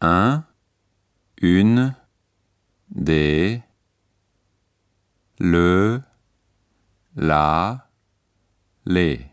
un, une, des, le, la, les.